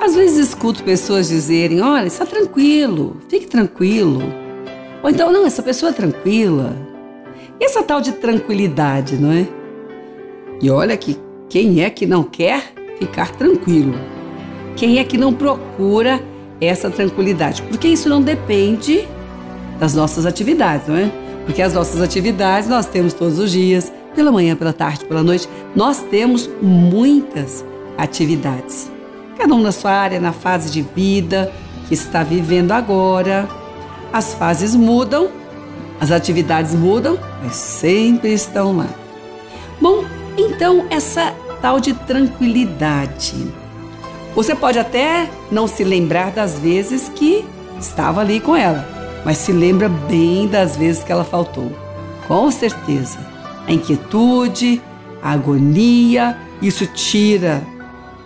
Às vezes escuto pessoas dizerem: olha, está tranquilo, fique tranquilo. Ou então, não, essa pessoa é tranquila. E essa tal de tranquilidade, não é? E olha que quem é que não quer ficar tranquilo? Quem é que não procura essa tranquilidade? Porque isso não depende das nossas atividades, não é? Porque as nossas atividades nós temos todos os dias, pela manhã, pela tarde, pela noite, nós temos muitas atividades. Cada um na sua área, na fase de vida que está vivendo agora. As fases mudam, as atividades mudam, mas sempre estão lá. Bom, então essa tal de tranquilidade. Você pode até não se lembrar das vezes que estava ali com ela, mas se lembra bem das vezes que ela faltou. Com certeza. A inquietude, a agonia, isso tira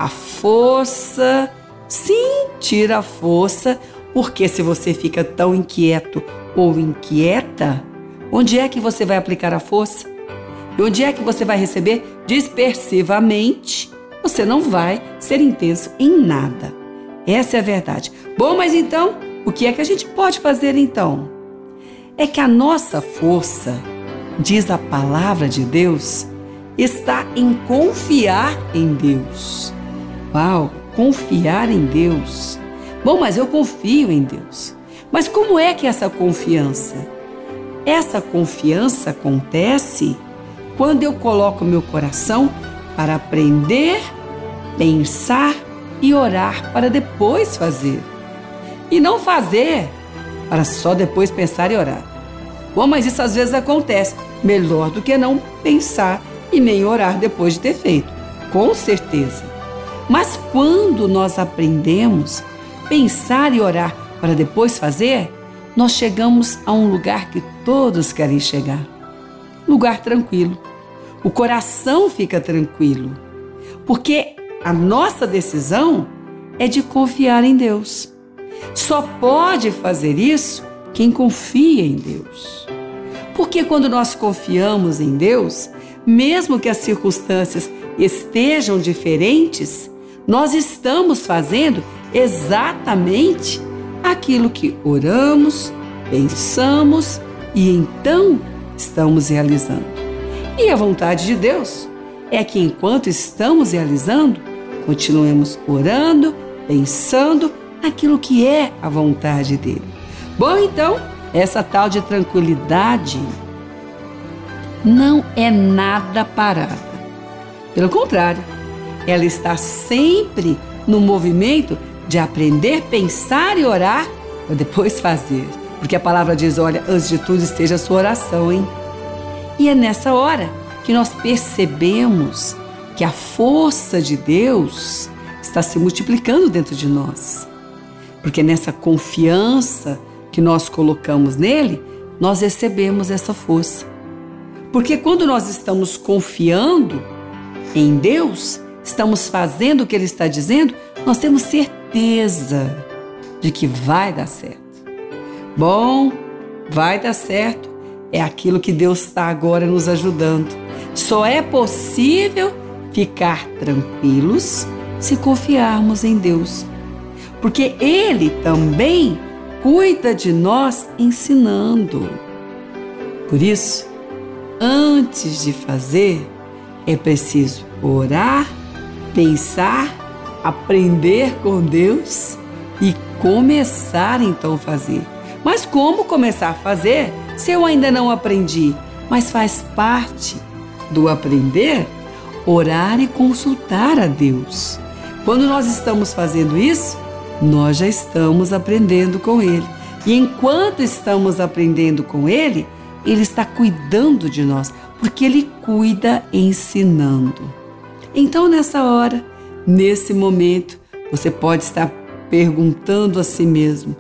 a força. Sim, tira a força, porque se você fica tão inquieto ou inquieta, onde é que você vai aplicar a força? E onde é que você vai receber dispersivamente? Você não vai ser intenso em nada. Essa é a verdade. Bom, mas então, o que é que a gente pode fazer então? É que a nossa força, diz a palavra de Deus, está em confiar em Deus. Uau, confiar em Deus. Bom, mas eu confio em Deus. Mas como é que essa confiança? Essa confiança acontece quando eu coloco meu coração para aprender, pensar e orar para depois fazer. E não fazer para só depois pensar e orar. Bom, mas isso às vezes acontece. Melhor do que não pensar e nem orar depois de ter feito. Com certeza. Mas quando nós aprendemos pensar e orar para depois fazer, nós chegamos a um lugar que todos querem chegar lugar tranquilo. O coração fica tranquilo, porque a nossa decisão é de confiar em Deus. Só pode fazer isso quem confia em Deus. Porque quando nós confiamos em Deus, mesmo que as circunstâncias estejam diferentes, nós estamos fazendo exatamente aquilo que oramos, pensamos e então estamos realizando. E a vontade de Deus é que enquanto estamos realizando, continuemos orando, pensando naquilo que é a vontade dele. Bom, então, essa tal de tranquilidade não é nada parada. Pelo contrário, ela está sempre no movimento de aprender, pensar e orar para depois fazer. Porque a palavra diz: olha, antes de tudo esteja a sua oração, hein? E é nessa hora que nós percebemos que a força de Deus está se multiplicando dentro de nós. Porque nessa confiança que nós colocamos nele, nós recebemos essa força. Porque quando nós estamos confiando em Deus, estamos fazendo o que ele está dizendo, nós temos certeza de que vai dar certo. Bom, vai dar certo. É aquilo que Deus está agora nos ajudando. Só é possível ficar tranquilos se confiarmos em Deus. Porque Ele também cuida de nós ensinando. Por isso, antes de fazer, é preciso orar, pensar, aprender com Deus e começar então a fazer. Mas como começar a fazer se eu ainda não aprendi? Mas faz parte do aprender orar e consultar a Deus. Quando nós estamos fazendo isso, nós já estamos aprendendo com Ele. E enquanto estamos aprendendo com Ele, Ele está cuidando de nós, porque Ele cuida ensinando. Então, nessa hora, nesse momento, você pode estar perguntando a si mesmo: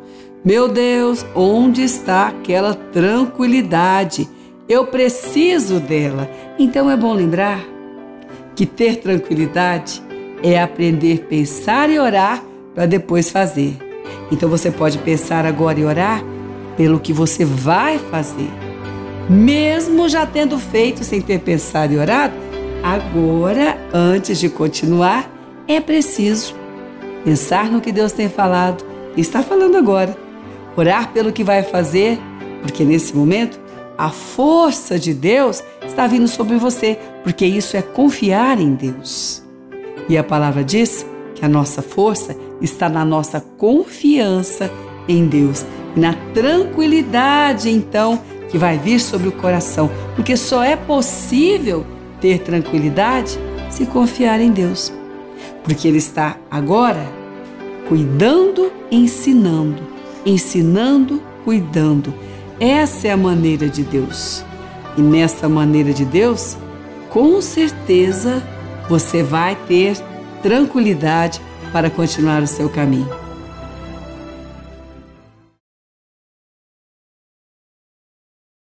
meu Deus, onde está aquela tranquilidade? Eu preciso dela. Então é bom lembrar que ter tranquilidade é aprender a pensar e orar para depois fazer. Então você pode pensar agora e orar pelo que você vai fazer. Mesmo já tendo feito sem ter pensado e orado, agora, antes de continuar, é preciso pensar no que Deus tem falado e está falando agora, orar pelo que vai fazer, porque nesse momento a força de Deus está vindo sobre você, porque isso é confiar em Deus. E a palavra diz que a nossa força está na nossa confiança em Deus, na tranquilidade então que vai vir sobre o coração, porque só é possível ter tranquilidade se confiar em Deus. Porque Ele está agora cuidando, ensinando, ensinando, cuidando. Essa é a maneira de Deus. E nessa maneira de Deus, com certeza você vai ter tranquilidade para continuar o seu caminho.